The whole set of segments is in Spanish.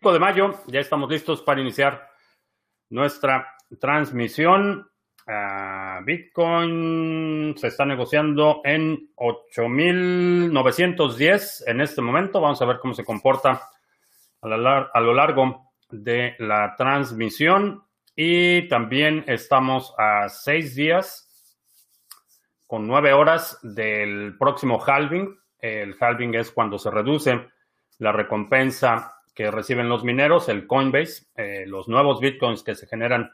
de mayo, ya estamos listos para iniciar nuestra transmisión. Uh, Bitcoin se está negociando en 8.910 en este momento. Vamos a ver cómo se comporta a, a lo largo de la transmisión. Y también estamos a seis días con nueve horas del próximo halving. El halving es cuando se reduce la recompensa que reciben los mineros, el Coinbase, eh, los nuevos bitcoins que se generan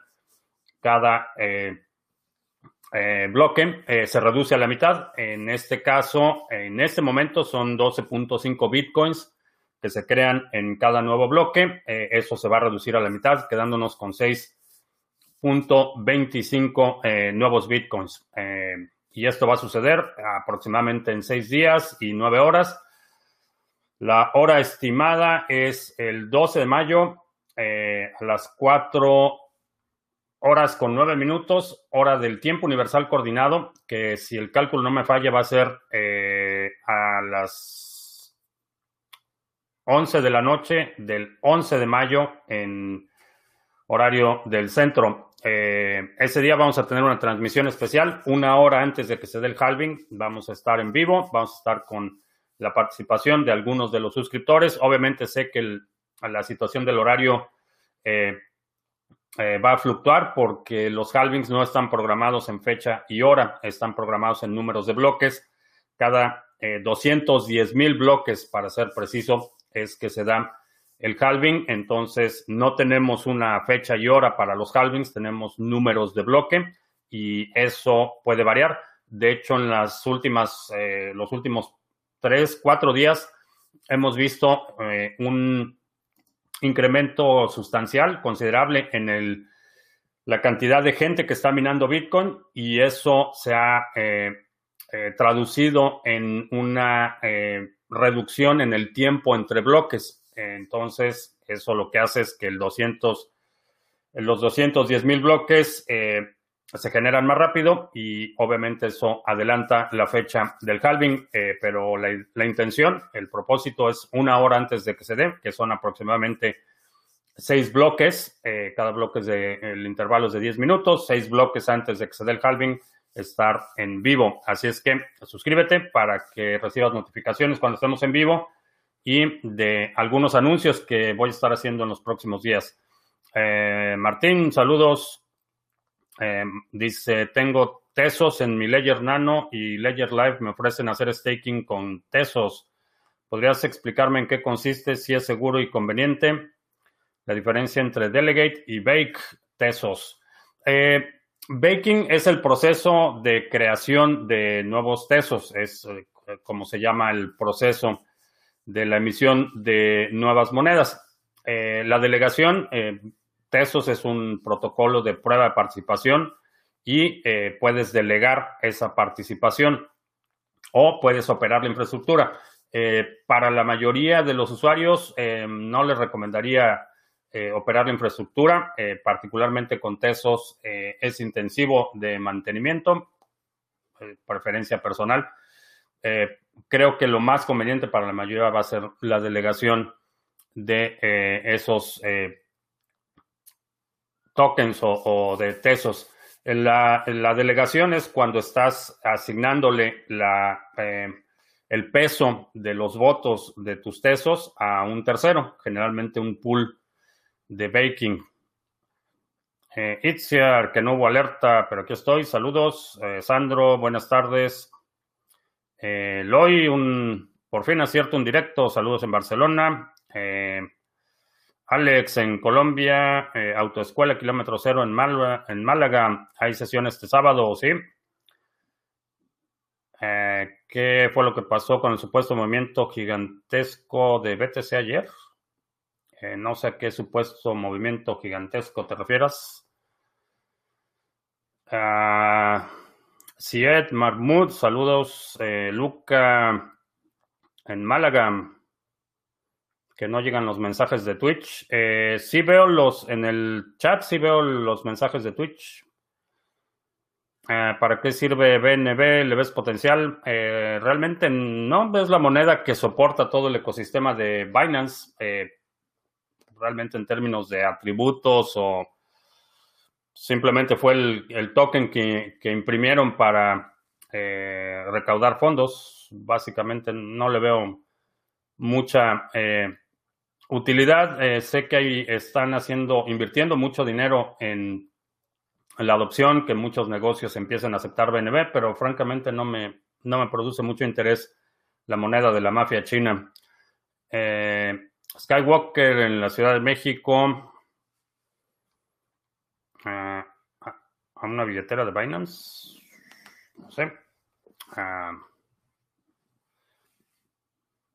cada eh, eh, bloque, se reduce a la mitad. En este caso, en este momento son 12.5 bitcoins que se crean en cada nuevo bloque. eso se va a reducir a la mitad, quedándonos con 6.25 nuevos bitcoins. y esto va a suceder aproximadamente en seis días y nueve horas. La hora estimada es el 12 de mayo eh, a las 4 horas con 9 minutos, hora del tiempo universal coordinado, que si el cálculo no me falla va a ser eh, a las 11 de la noche del 11 de mayo en horario del centro. Eh, ese día vamos a tener una transmisión especial, una hora antes de que se dé el halving. Vamos a estar en vivo, vamos a estar con la participación de algunos de los suscriptores. Obviamente sé que la situación del horario eh, eh, va a fluctuar porque los halvings no están programados en fecha y hora, están programados en números de bloques. Cada 210 eh, mil bloques, para ser preciso, es que se da el halving. Entonces, no tenemos una fecha y hora para los halvings, tenemos números de bloque y eso puede variar. De hecho, en las últimas, los últimos tres, cuatro días hemos visto eh, un incremento sustancial, considerable en el, la cantidad de gente que está minando Bitcoin y eso se ha eh, eh, traducido en una reducción en el tiempo entre bloques. Entonces, eso lo que hace es que el 200, los 210 mil bloques se generan más rápido y obviamente eso adelanta la fecha del halving, eh, pero la, intención, el propósito es una hora antes de que se dé, que son aproximadamente seis bloques, eh, cada bloque es de, el intervalo de 10 minutos, seis bloques antes de que se dé el halving, estar en vivo. Así es que suscríbete para que recibas notificaciones cuando estemos en vivo y de algunos anuncios que voy a estar haciendo en los próximos días. Eh, Martín, saludos. Em, dice, tengo Tesos en mi Ledger Nano y Ledger Live me ofrecen hacer staking con Tesos. ¿Podrías explicarme en qué consiste, si es seguro y conveniente? La diferencia entre Delegate y Bake Tesos. Eh, baking es el proceso de creación de nuevos Tesos. Es eh, como se llama el proceso de la emisión de nuevas monedas. Eh, la delegación Tesos es un protocolo de prueba de participación y eh, puedes delegar esa participación o puedes operar la infraestructura. Eh, para la mayoría de los usuarios eh, no les recomendaría operar la infraestructura, particularmente con Tesos es intensivo de mantenimiento, preferencia personal. creo que lo más conveniente para la mayoría va a ser la delegación de esos tokens o, de tesos. La, la, delegación es cuando estás asignándole la, eh, el peso de los votos de tus tesos a un tercero, generalmente un pool de baking. Eh, Itziar, que no hubo alerta, pero aquí estoy. Saludos. Eh, Sandro, buenas tardes. Eh, Loy, un, por fin acierto un directo. Saludos en Barcelona. Alex, en Colombia, eh, Autoescuela Kilómetro Cero en Málaga, en Málaga, hay sesión este sábado, ¿sí? Eh, ¿Qué fue lo que pasó con el supuesto movimiento gigantesco de BTC ayer? Eh, no sé a qué supuesto movimiento gigantesco te refieras. Uh, Sied Mahmoud, saludos. Luca en Málaga que no llegan los mensajes de Twitch. Eh, sí veo los, en el chat sí veo los mensajes de Twitch. Eh, ¿Para qué sirve BNB? ¿Le ves potencial? Eh, realmente no, es la moneda que soporta todo el ecosistema de Binance. realmente en términos de atributos o simplemente fue el, token que, imprimieron para eh, recaudar fondos. Básicamente no le veo mucha eh, utilidad. Eh, sé que ahí están haciendo, invirtiendo mucho dinero en la adopción, que muchos negocios empiecen a aceptar BNB, pero francamente no me, no me produce mucho interés la moneda de la mafia china. Skywalker en la Ciudad de México a una billetera de Binance. No sé.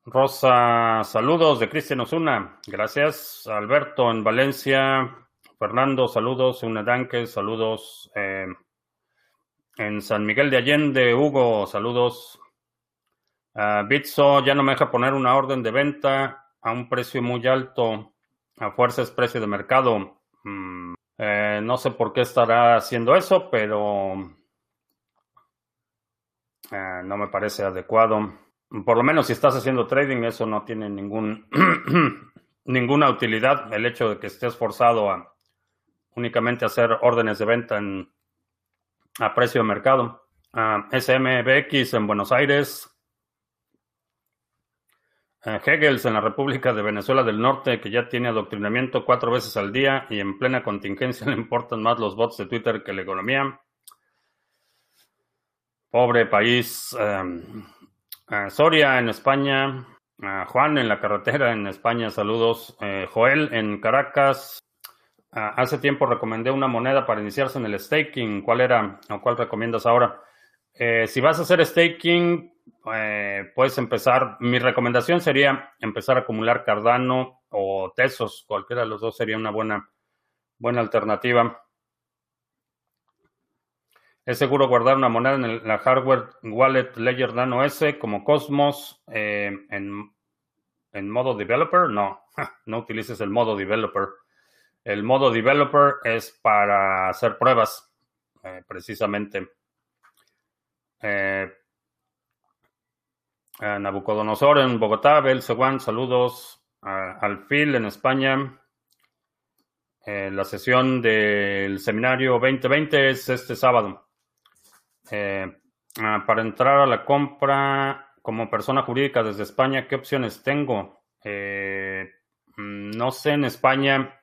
Rosa, saludos de Cristian Osuna. Gracias. Alberto en Valencia. Fernando, saludos. Una Danke, saludos. Eh, en San Miguel de Allende, Hugo, saludos. Bitso ya no me deja poner una orden de venta a un precio muy alto. A fuerza es precio de mercado. Mm, eh, no sé por qué estará haciendo eso, pero eh, no me parece adecuado. Por lo menos si estás haciendo trading, eso no tiene ningún ninguna utilidad. El hecho de que estés forzado a únicamente hacer órdenes de venta a precio de mercado. Uh, SMBX en Buenos Aires. Uh, Hegels en la República de Venezuela del Norte, que ya tiene adoctrinamiento cuatro veces al día y en plena contingencia le importan más los bots de Twitter que la economía. Pobre país. Um, Soria en España. Juan en la carretera en España, saludos. Eh, Joel en Caracas. Ah, hace tiempo recomendé una moneda para iniciarse en el staking. ¿Cuál era o cuál recomiendas ahora? Eh, si vas a hacer staking, eh, puedes empezar. Mi recomendación sería empezar a acumular Cardano o Tesos. Cualquiera de los dos sería una buena, buena alternativa. Es seguro guardar una moneda en la hardware wallet Ledger Nano S como Cosmos eh, en, en modo developer. No, no utilices el modo developer. El modo developer es para hacer pruebas, eh, precisamente. Eh, Nabucodonosor en Bogotá, Belsewan, saludos. al FIL en España. Eh, la sesión del seminario 2020 es este sábado. Ah, para entrar a la compra como persona jurídica desde España, ¿qué opciones tengo? Mm, no sé en España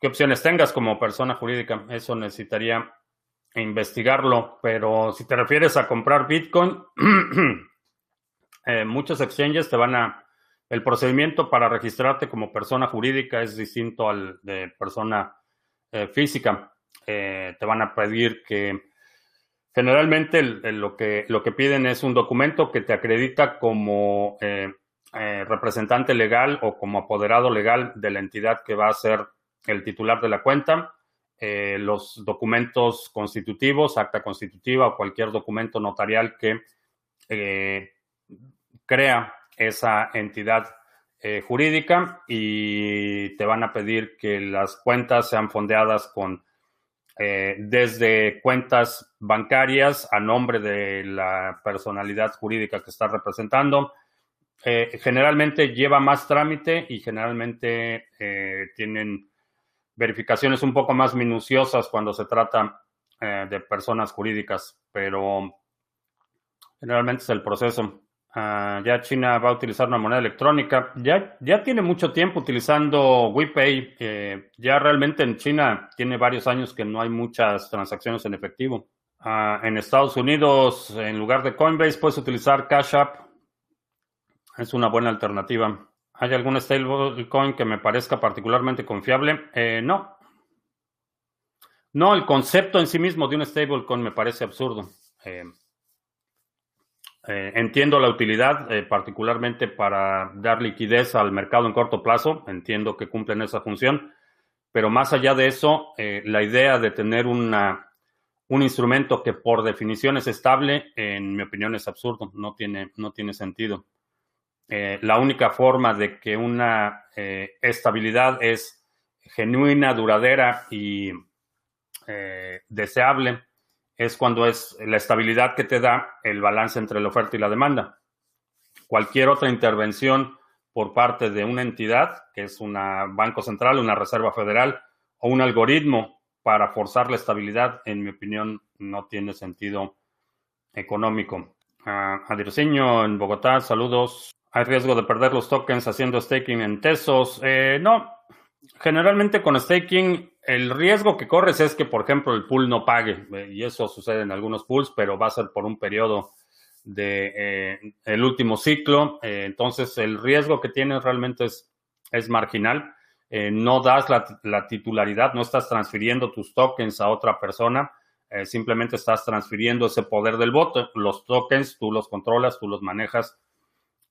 qué opciones tengas como persona jurídica. Eso necesitaría investigarlo, pero si te refieres a comprar Bitcoin, eh, muchos exchanges te van a... El procedimiento para registrarte como persona jurídica es distinto al de persona eh, física. Eh, te van a pedir que generalmente lo, que, lo que piden es un documento que te acredita como representante legal o como apoderado legal de la entidad que va a ser el titular de la cuenta, eh, los documentos constitutivos, acta constitutiva o cualquier documento notarial que eh, crea esa entidad eh, jurídica y te van a pedir que las cuentas sean fondeadas con desde cuentas bancarias a nombre de la personalidad jurídica que está representando. generalmente lleva más trámite y generalmente tienen verificaciones un poco más minuciosas cuando se trata eh, de personas jurídicas, pero generalmente es el proceso. Ah, ya China va a utilizar una moneda electrónica. Ya, tiene mucho tiempo utilizando WePay. ya realmente en China tiene varios años que no hay muchas transacciones en efectivo. Ah, en Estados Unidos, en lugar de Coinbase, puedes utilizar Cash App. Es una buena alternativa. ¿Hay algún stablecoin que me parezca particularmente confiable? Eh, no. No, el concepto en sí mismo de un stablecoin me parece absurdo. Eh, eh, entiendo la utilidad, particularmente para dar liquidez al mercado en corto plazo. Entiendo que cumplen esa función. Pero más allá de eso, la idea de tener una, un instrumento que por definición es estable, en mi opinión, es absurdo. No tiene, no tiene sentido. Eh, la única forma de que una eh, estabilidad es genuina, duradera y eh, deseable es cuando es la estabilidad que te da el balance entre la oferta y la demanda. Cualquier otra intervención por parte de una entidad, que es un banco central, una reserva federal o un algoritmo para forzar la estabilidad, en mi opinión, no tiene sentido económico. Uh, en Bogotá, saludos. ¿Hay riesgo de perder los tokens haciendo staking en Tesos? Eh, no. Generalmente con staking el riesgo que corres es que, por ejemplo, el pool no pague. Eh, y eso sucede en algunos pools, pero va a ser por un periodo de eh, el último ciclo. entonces, el riesgo que tienes realmente es, es marginal. no das la, la, titularidad, no estás transfiriendo tus tokens a otra persona. simplemente estás transfiriendo ese poder del voto. Los tokens tú los controlas, tú los manejas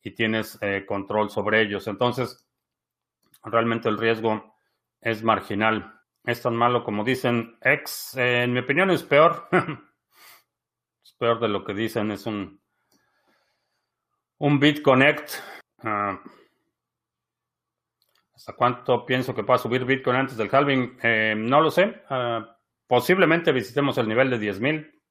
y tienes eh, control sobre ellos. Entonces, realmente el riesgo es marginal. Es tan malo como dicen X. en mi opinión es peor. es peor de lo que dicen. Es un, un BitConnect. Ah, ¿Hasta cuánto pienso que va a subir Bitcoin antes del halving? Eh, no lo sé. Ah, posiblemente visitemos el nivel de 10.000,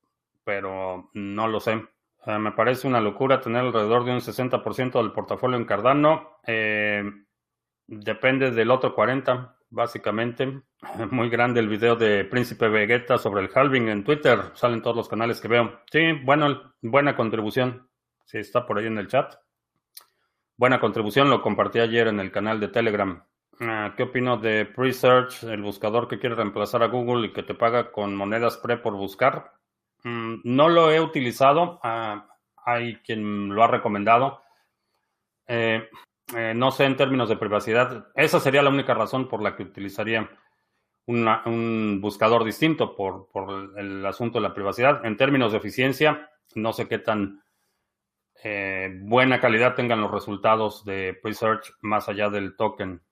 pero no lo sé me parece una locura tener alrededor de un 60% del portafolio en Cardano. Eh, depende del otro 40%, básicamente. Muy grande el video de Príncipe Vegeta sobre el halving en Twitter. Salen todos los canales que veo. Sí, bueno, buena contribución. Sí, está por ahí en el chat. Buena contribución, lo compartí ayer en el canal de Telegram. Ah, ¿Qué opino de Presearch, el buscador que quiere reemplazar a Google y que te paga con monedas pre por buscar? Mm, no lo he utilizado. Ah, hay quien lo ha recomendado. Eh, eh, no sé en términos de privacidad. Esa sería la única razón por la que utilizaría un buscador distinto por, el asunto de la privacidad. En términos de eficiencia, no sé qué tan eh, buena calidad tengan los resultados de Presearch más allá del token.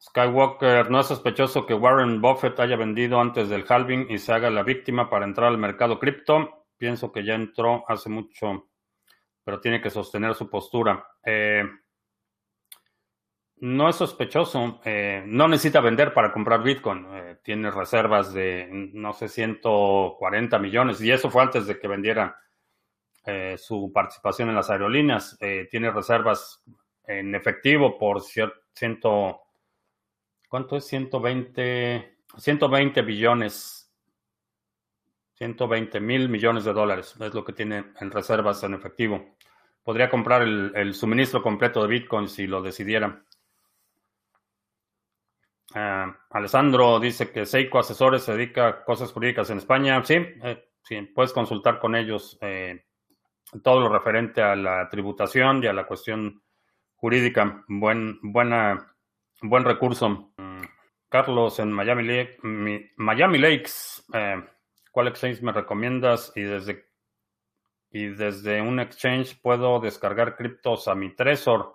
Skywalker, no es sospechoso que Warren Buffett haya vendido antes del halving y se haga la víctima para entrar al mercado cripto. Pienso que ya entró hace mucho, pero tiene que sostener su postura. Eh, no es sospechoso, eh, no necesita vender para comprar Bitcoin. Eh, tiene reservas de, no sé, 140 millones y eso fue antes de que vendiera su participación en las aerolíneas. tiene reservas en efectivo por ciento ¿Cuánto es? 120, 120 billones, 120 mil millones de dólares es lo que tiene en reservas en efectivo. Podría comprar el, suministro completo de Bitcoin si lo decidiera. Ah, Alessandro dice que Seiko Asesores se dedica a cosas jurídicas en España. Sí, eh, sí puedes consultar con ellos eh, todo lo referente a la tributación y a la cuestión jurídica. Buen, buena, buen recurso. Carlos, en Miami, Miami Lakes, eh, ¿cuál exchange me recomiendas? Y desde, y desde un exchange puedo descargar criptos a mi Trezor.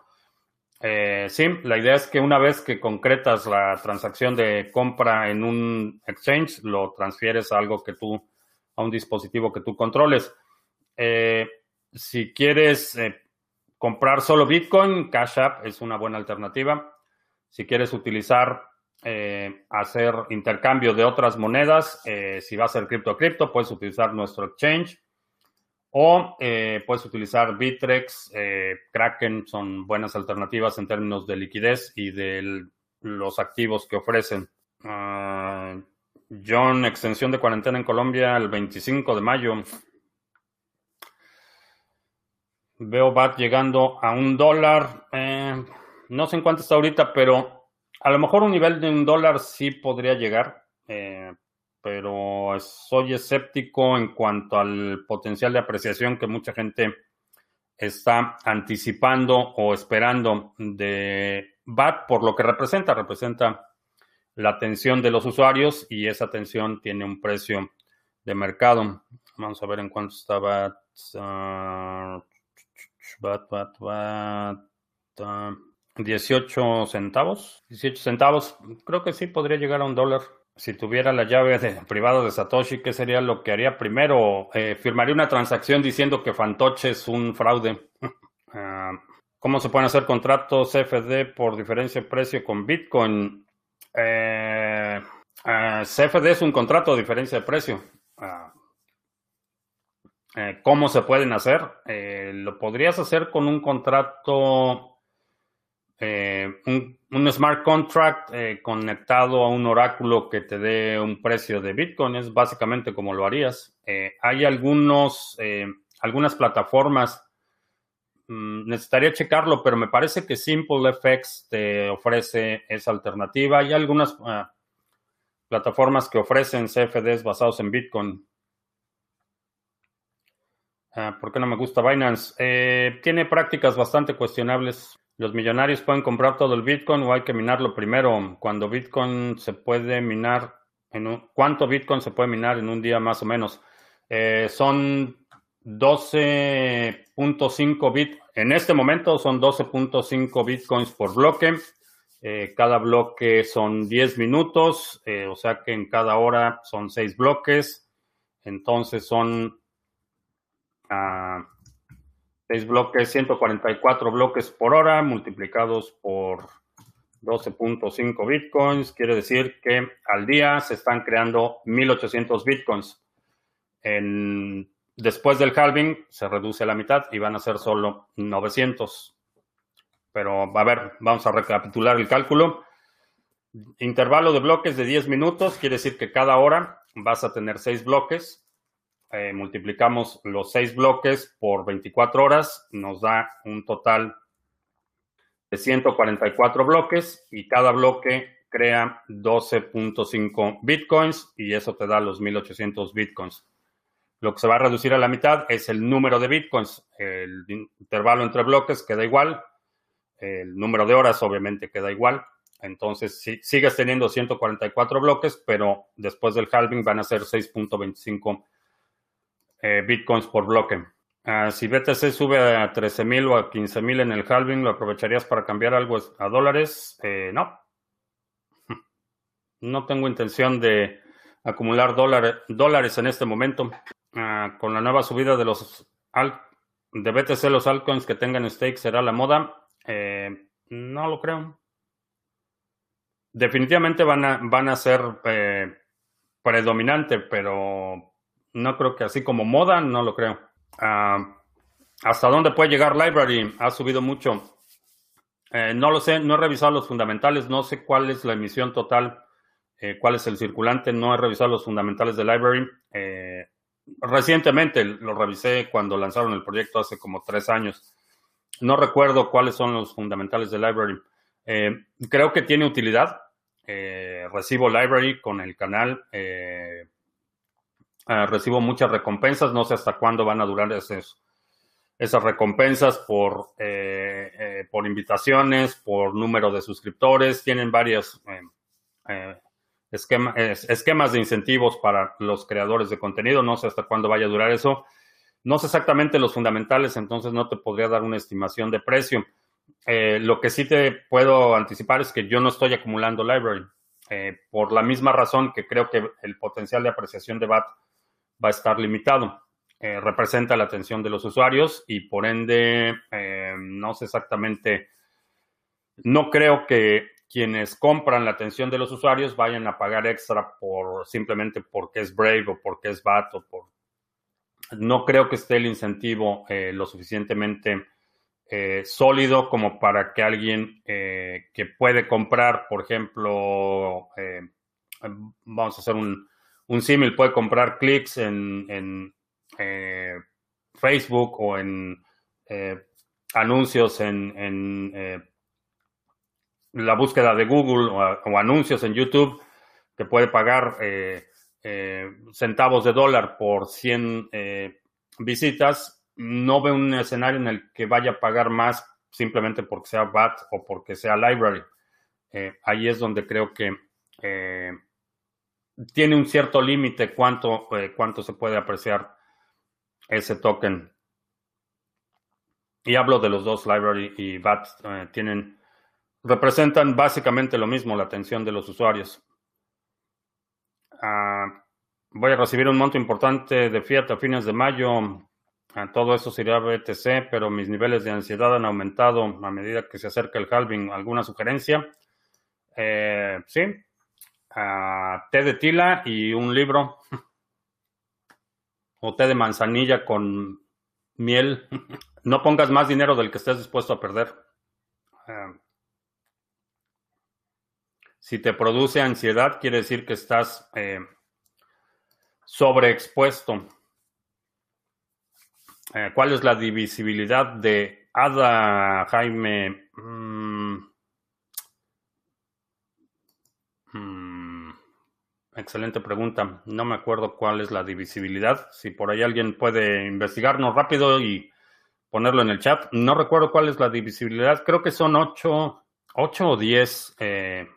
Eh, sí, la idea es que una vez que concretas la transacción de compra en un exchange, lo transfieres a algo que tú, a un dispositivo que tú controles. Eh, si quieres comprar solo Bitcoin, Cash App es una buena alternativa. Si quieres utilizar eh, hacer intercambio de otras monedas. Eh, si va a ser cripto a cripto, puedes utilizar nuestro exchange. O eh, puedes utilizar Bitrex, Kraken, son buenas alternativas en términos de liquidez y de los activos que ofrecen. Ah, John, extensión de cuarentena en Colombia el 25 de mayo. Veo BAT llegando a un dólar. no sé en cuánto está ahorita, pero a lo mejor un nivel de un dólar sí podría llegar, eh, pero soy escéptico en cuanto al potencial de apreciación que mucha gente está anticipando o esperando de BAT por lo que representa. Representa la atención de los usuarios y esa atención tiene un precio de mercado. Vamos a ver en cuánto está BAT. Uh, BAT, BAT, BAT. Uh, 18 centavos. 18 centavos. Creo que sí podría llegar a un dólar. Si tuviera la llave privada de Satoshi, ¿qué sería lo que haría primero? Eh, firmaría una transacción diciendo que Fantoche es un fraude. Ah, ¿Cómo se pueden hacer contratos CFD por diferencia de precio con Bitcoin? Eh, ah, CFD es un contrato de diferencia de precio. Ah, Eh, ¿Cómo se pueden hacer? Lo podrías hacer con un contrato, eh, un, un, smart contract conectado a un oráculo que te dé un precio de Bitcoin. Es básicamente como lo harías. hay algunos, algunas plataformas, mm, necesitaría checarlo, pero me parece que SimpleFX te ofrece esa alternativa. Hay algunas plataformas que ofrecen CFDs basados en Bitcoin. Ah, ¿Por qué no me gusta Binance? Eh, tiene prácticas bastante cuestionables. Los millonarios pueden comprar todo el Bitcoin o hay que minarlo primero. Cuando Bitcoin se puede minar, en un, ¿cuánto Bitcoin se puede minar en un día más o menos? Eh, son 12.5 bit. En este momento son 12.5 Bitcoins por bloque. Eh, cada bloque son 10 minutos, o sea que en cada hora son 6 bloques. Entonces son a 6 bloques, 144 bloques por hora multiplicados por 12.5 bitcoins, quiere decir que al día se están creando 1800 bitcoins. Después del halving se reduce a la mitad y van a ser solo 900. Pero a ver, vamos a recapitular el cálculo. Intervalo de bloques de 10 minutos, quiere decir que cada hora vas a tener 6 bloques. Eh, multiplicamos los seis bloques por 24 horas, nos da un total de 144 bloques y cada bloque crea 12.5 bitcoins y eso te da los 1800 bitcoins. Lo que se va a reducir a la mitad es el número de bitcoins. El intervalo entre bloques queda igual. El número de horas obviamente queda igual. Entonces, si, sigues teniendo 144 bloques, pero después del halving van a ser 6.25 eh, bitcoins por bloque. Ah, si BTC sube a 13.000 o a 15.000 en el halving, ¿lo aprovecharías para cambiar algo a dólares? Eh, no. No tengo intención de acumular dólares en este momento. Ah, con la nueva subida de los de BTC, los altcoins que tengan stake será la moda. Eh, no lo creo. Definitivamente van a, van a ser predominante, pero no creo que así como moda, no lo creo. Ah, ¿Hasta dónde puede llegar Library? Ha subido mucho. Eh, no lo sé, no he revisado los fundamentales, no sé cuál es la emisión total, eh, cuál es el circulante, no he revisado los fundamentales de Library. Eh, recientemente lo revisé cuando lanzaron el proyecto hace como tres años. No recuerdo cuáles son los fundamentales de Library. creo que tiene utilidad. recibo Library con el canal. Ah, recibo muchas recompensas, no sé hasta cuándo van a durar esas recompensas por, eh, eh, por invitaciones, por número de suscriptores, tienen varios eh, esquemas de incentivos para los creadores de contenido, no sé hasta cuándo vaya a durar eso. No sé exactamente los fundamentales, entonces no te podría dar una estimación de precio. lo que sí te puedo anticipar es que yo no estoy acumulando library, por la misma razón que creo que el potencial de apreciación de BAT va a estar limitado. Eh, representa la atención de los usuarios y por ende, eh, no sé exactamente, no creo que quienes compran la atención de los usuarios vayan a pagar extra por simplemente porque es Brave o porque es BAT o por... No creo que esté el incentivo eh, lo suficientemente sólido como para que alguien que puede comprar, por ejemplo, vamos a hacer un, un símil puede comprar clics en, eh, Facebook o en eh, anuncios en, eh, la búsqueda de Google o, anuncios en YouTube que puede pagar centavos de dólar por 100 visitas. No ve un escenario en el que vaya a pagar más simplemente porque sea BAT o porque sea Library. ahí es donde creo que tiene un cierto límite cuánto, eh, cuánto se puede apreciar ese token. Y hablo de los dos, Library y BAT, eh, tienen, representan básicamente lo mismo, la atención de los usuarios. Ah, voy a recibir un monto importante de Fiat a fines de mayo. Ah, todo eso sería BTC, pero mis niveles de ansiedad han aumentado a medida que se acerca el halving. ¿Alguna sugerencia? Eh, sí, té de tila y un libro. o té de manzanilla con miel. No pongas más dinero del que estés dispuesto a perder. Eh, si te produce ansiedad, quiere decir que estás eh, sobreexpuesto. Eh, ¿Cuál es la divisibilidad de ADA, Jaime? Mm. Mm. Excelente pregunta. No me acuerdo cuál es la divisibilidad. Si por ahí alguien puede investigarnos rápido y ponerlo en el chat. No recuerdo cuál es la divisibilidad. Creo que son 8, 8 o 10 eh,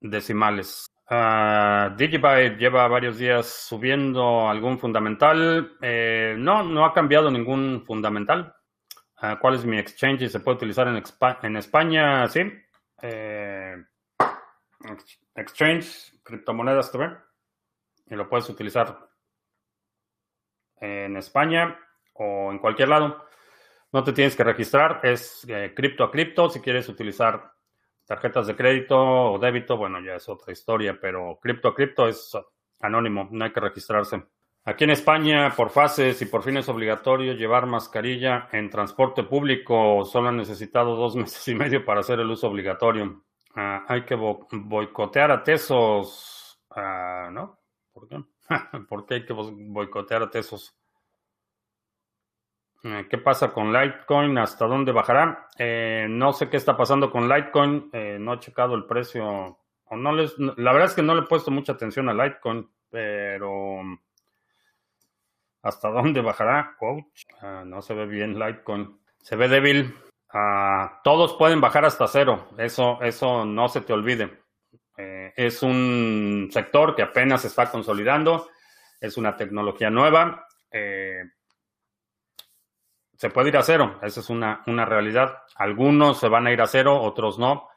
decimales. Uh, Digibyte lleva varios días subiendo algún fundamental. Eh, no, no ha cambiado ningún fundamental. Ah, ¿Cuál es mi exchange? ¿Se puede utilizar en, en España? Sí. Eh, exchange, criptomonedas TV. Y lo puedes utilizar en España o en cualquier lado. No te tienes que registrar. Es eh, cripto a cripto. Si quieres utilizar tarjetas de crédito o débito, bueno, ya es otra historia, pero cripto a cripto es anónimo. No hay que registrarse. Aquí en España, por fases y por fin es obligatorio llevar mascarilla en transporte público. Solo han necesitado dos meses y medio para hacer el uso obligatorio. Ah, hay que boicotear a Tesos. Ah, ¿No? ¿Por qué? ¿Por qué hay que boicotear a Tesos? Eh, ¿Qué pasa con Litecoin? ¿Hasta dónde bajará? Eh, no sé qué está pasando con Litecoin. Eh, no he checado el precio. O no les, la verdad es que no le he puesto mucha atención a Litecoin, pero ¿Hasta dónde bajará? Coach. Ah, no se ve bien Litecoin. Se ve débil. Ah, todos pueden bajar hasta cero. Eso, eso no se te olvide. Eh, es un sector que apenas se está consolidando. Es una tecnología nueva. Eh, se puede ir a cero. Esa es una, una realidad. Algunos se van a ir a cero, otros no.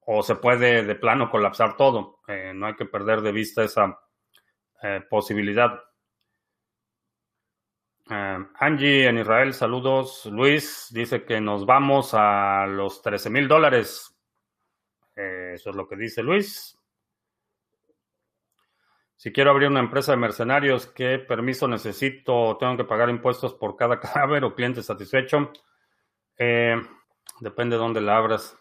O se puede de plano colapsar todo. Eh, no hay que perder de vista esa posibilidad. Eh, Angie en Israel, saludos. Luis dice que nos vamos a los 13 mil dólares. Eh, eso es lo que dice Luis. Si quiero abrir una empresa de mercenarios, ¿qué permiso necesito? ¿Tengo que pagar impuestos por cada cadáver o cliente satisfecho? Eh, depende de dónde la abras.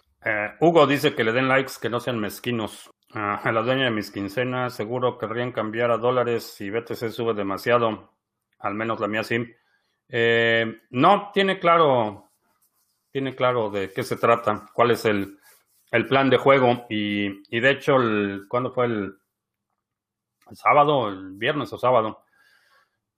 Hugo dice que le den likes, que no sean mezquinos. Ah, a la dueña de mis quincenas, seguro querrían cambiar a dólares si BTC sube demasiado al menos la mía sí. Eh, no, tiene claro, tiene claro de qué se trata, cuál es el, plan de juego y, de hecho, el, ¿cuándo fue el, sábado, el viernes o sábado?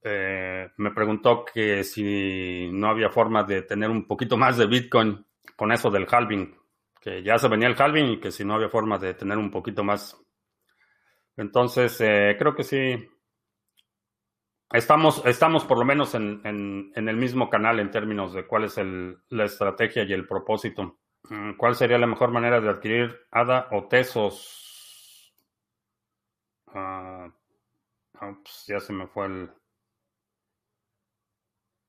Eh, me preguntó que si no había forma de tener un poquito más de Bitcoin con eso del halving, que ya se venía el halving y que si no había forma de tener un poquito más. Entonces, eh, creo que sí, Estamos, estamos por lo menos en, el mismo canal en términos de cuál es la estrategia y el propósito. Mm, ¿Cuál sería la mejor manera de adquirir ADA o Tesos? Ah, ya se me fue el...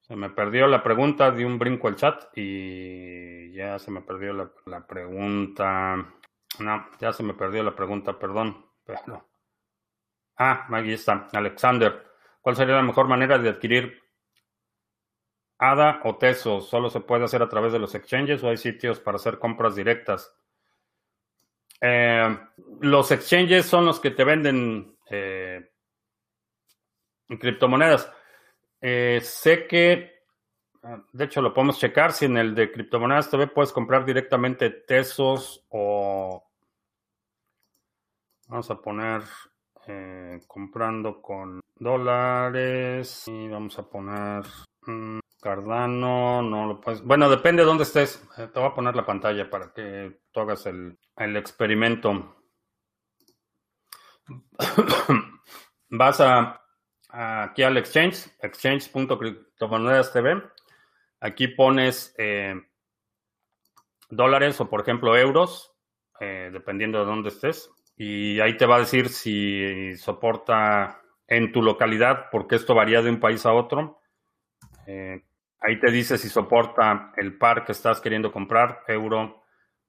Se me perdió la pregunta, di un brinco al chat y ya se me perdió la, la pregunta. No, ya se me perdió la pregunta, perdón. Pero... Ah, aquí está, Alexander. ¿Cuál sería la mejor manera de adquirir ADA o Tesos? ¿Solo se puede hacer a través de los exchanges o hay sitios para hacer compras directas? Eh, los exchanges son los que te venden eh, criptomonedas. Eh, sé que, de hecho, lo podemos checar. Si en el de criptomonedas TV puedes comprar directamente Tesos o. Vamos a poner comprando con dólares y vamos a poner mm, Cardano, no lo puedes. Bueno, depende de dónde estés. Eh, te voy a poner la pantalla para que tú hagas el, experimento. Vas a, aquí al exchange, exchange.criptomonedas TV. Aquí pones eh, dólares o, por ejemplo, euros, eh, dependiendo de dónde estés. Y ahí te va a decir si soporta en tu localidad, porque esto varía de un país a otro. Eh, ahí te dice si soporta el par que estás queriendo comprar, euro,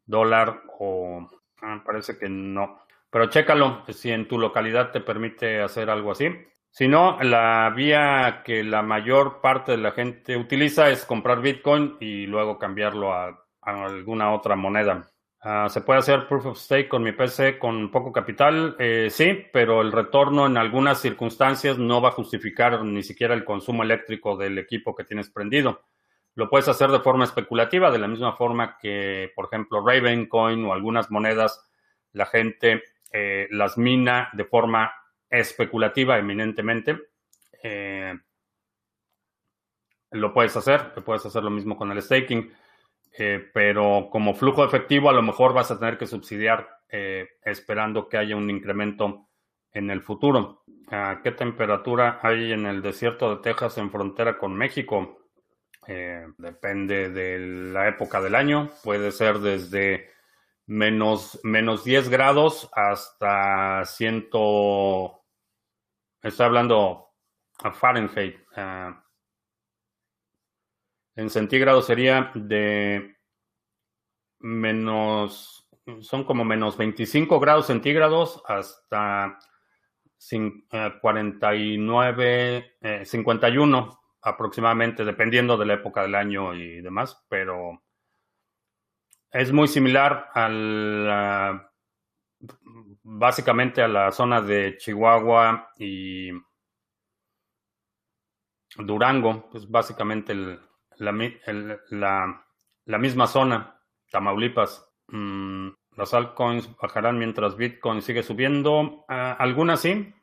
dólar o ah, parece que no. Pero chécalo si en tu localidad te permite hacer algo así. Si no, la vía que la mayor parte de la gente utiliza es comprar Bitcoin y luego cambiarlo a, alguna otra moneda. Ah, ¿Se puede hacer proof of stake con mi PC con poco capital? Eh, sí, pero el retorno en algunas circunstancias no va a justificar ni siquiera el consumo eléctrico del equipo que tienes prendido. Lo puedes hacer de forma especulativa, de la misma forma que, por ejemplo, Ravencoin o algunas monedas, la gente eh, las mina de forma especulativa eminentemente. Eh, lo puedes hacer, puedes hacer lo mismo con el staking, eh, pero como flujo efectivo a lo mejor vas a tener que subsidiar esperando que haya un incremento en el futuro. ¿A ¿Qué temperatura hay en el desierto de Texas en frontera con México? Eh, depende de la época del año. Puede ser desde menos, menos 10 grados hasta 100. Estoy hablando a Fahrenheit. Ah, en centígrados sería de menos. Son como menos 25 grados centígrados hasta 49, 51 aproximadamente, dependiendo de la época del año y demás, pero es muy similar al básicamente a la zona de Chihuahua y Durango, es básicamente la, misma zona, Tamaulipas. Mm, las altcoins bajarán mientras Bitcoin sigue subiendo. Ah, algunas sí.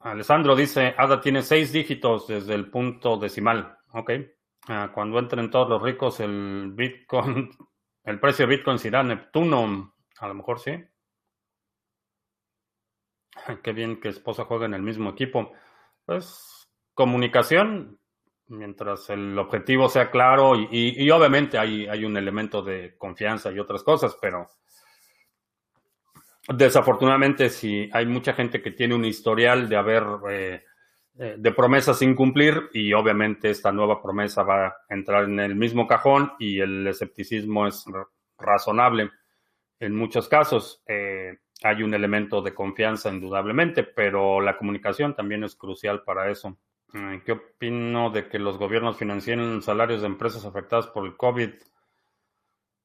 Alessandro dice, ADA tiene seis dígitos desde el punto decimal. Ok. Ah, cuando entren todos los ricos, el Bitcoin, el precio de Bitcoin será Neptuno. A lo mejor sí. Qué bien que esposa juega en el mismo equipo. Pues comunicación, mientras el objetivo sea claro y, obviamente hay, hay un elemento de confianza y otras cosas, pero Desafortunadamente, sí, hay mucha gente que tiene un historial de haber, eh, eh, de promesas sin cumplir y obviamente esta nueva promesa va a entrar en el mismo cajón y el escepticismo es razonable en muchos casos. Eh, hay un elemento de confianza indudablemente, pero la comunicación también es crucial para eso. ¿Qué opino de que los gobiernos financien salarios de empresas afectadas por el COVID?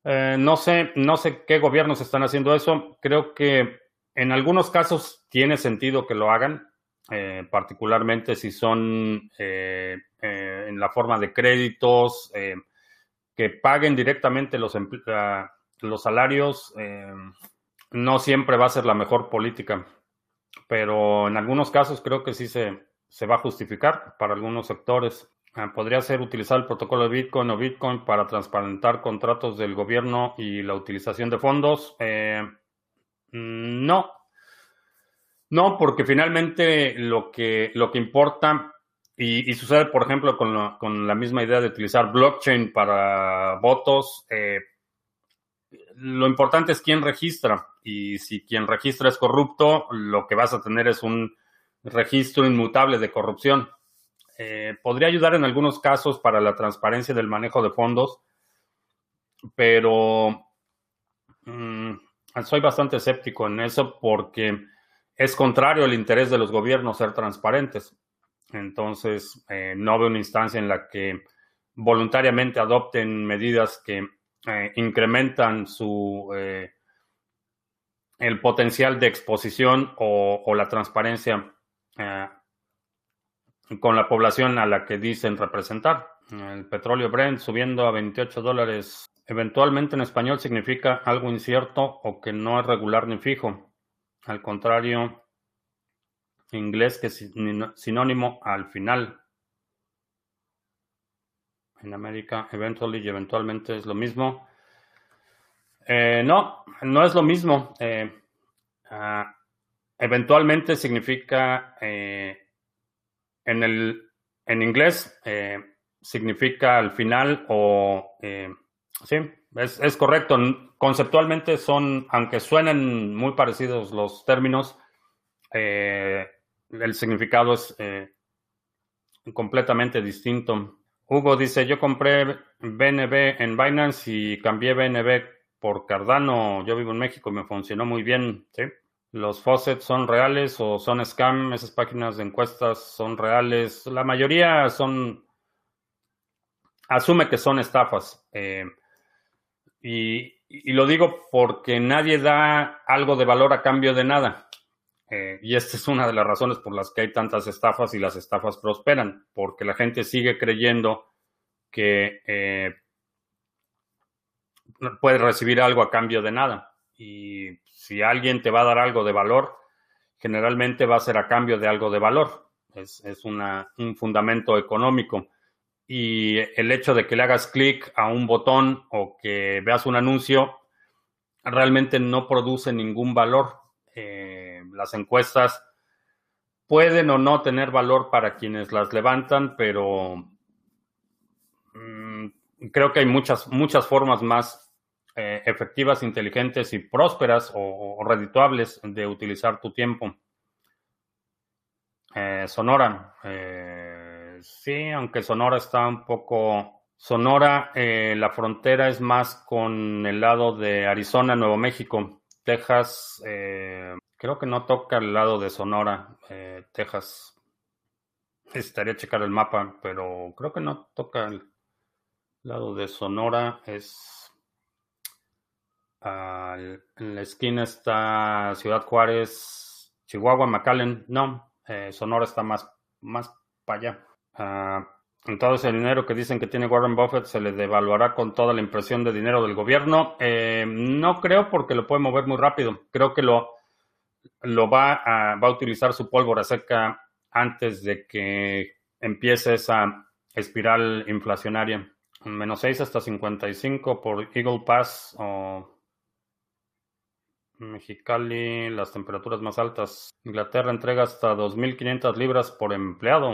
Eh, no sé, no sé qué gobiernos están haciendo eso. Creo que en algunos casos tiene sentido que lo hagan, eh, particularmente si son eh, en la forma de créditos, que paguen directamente los salarios. no siempre va a ser la mejor política, pero en algunos casos creo que sí se, se va a justificar para algunos sectores. Ah, podría ser utilizar el protocolo de Bitcoin o Bitcoin para transparentar contratos del gobierno y la utilización de fondos. Eh, no. No, porque finalmente lo que, lo que importa, y, sucede, por ejemplo, con, la misma idea de utilizar blockchain para votos, eh, lo importante es quién registra. Y si quien registra es corrupto, lo que vas a tener es un registro inmutable de corrupción. Eh, podría ayudar en algunos casos para la transparencia del manejo de fondos, pero mm, soy bastante escéptico en eso porque es contrario al interés de los gobiernos ser transparentes. Entonces, eh, no veo una instancia en la que voluntariamente adopten medidas que eh, incrementan su el potencial de exposición o la transparencia con la población a la que dicen representar. El petróleo Brent subiendo a 28 dólares. Eventualmente en español significa algo incierto o que no es regular ni fijo. Al contrario, inglés que es sinónimo al final. En América, eventually y eventualmente es lo mismo. Eh, no, no es lo mismo. Eh, ah, eventualmente significa eh, en, el, en inglés eh, significa al final o... Eh, sí, es, es, correcto. Conceptualmente son, aunque suenen muy parecidos los términos, eh, el significado es completamente distinto. Hugo dice, yo compré BNB en Binance y cambié BNB por Cardano. Yo vivo en México y me funcionó muy bien. ¿sí? Los faucets son reales o son scam, esas páginas de encuestas son reales. La mayoría son, asume que son estafas. Eh, y, lo digo porque nadie da algo de valor a cambio de nada. Eh, y esta es una de las razones por las que hay tantas estafas y las estafas prosperan, porque la gente sigue creyendo que eh, puede recibir algo a cambio de nada. Y si alguien te va a dar algo de valor, generalmente va a ser a cambio de algo de valor. Es, un fundamento económico. Y el hecho de que le hagas clic a un botón o que veas un anuncio realmente no produce ningún valor. Eh, las encuestas pueden o no tener valor para quienes las levantan, pero mm, creo que hay muchas, muchas formas más eh, efectivas, inteligentes y prósperas o, redituables de utilizar tu tiempo. Eh, Sonora. Eh, sí, aunque Sonora está un poco... Sonora, la frontera es más con el lado de Arizona, Nuevo México. Texas, creo que no toca el lado de Sonora, Texas. Estaría checar el mapa, pero creo que no toca el lado de Sonora. Es en la esquina está Ciudad Juárez, Chihuahua, McAllen. No, eh, Sonora está más, más para allá. Ah, todo ese dinero que dicen que tiene Warren Buffett se le devaluará con toda la impresión de dinero del gobierno. Eh, no creo porque lo puede mover muy rápido. Creo que lo, lo va, a, va a utilizar su pólvora seca antes de que empiece esa espiral inflacionaria. Menos 6 hasta 55 por Eagle Pass o Mexicali, las temperaturas más altas. Inglaterra entrega hasta 2.500 libras por empleado.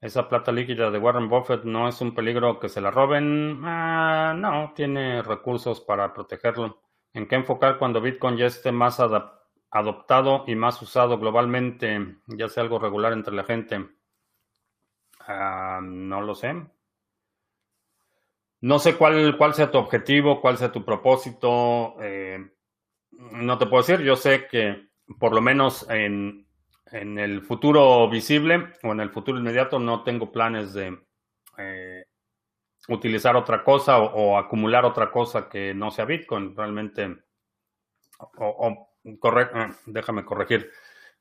Esa plata líquida de Warren Buffett no es un peligro que se la roben. Ah, no, tiene recursos para protegerlo. ¿En qué enfocar cuando Bitcoin ya esté más adoptado y más usado globalmente, ya sea algo regular entre la gente? Ah, no lo sé. No sé cuál, cuál sea tu objetivo, cuál sea tu propósito. Eh, no te puedo decir, yo sé que por lo menos en, el futuro visible o en el futuro inmediato no tengo planes de eh, utilizar otra cosa o, acumular otra cosa que no sea Bitcoin. Realmente, o, eh, déjame corregir.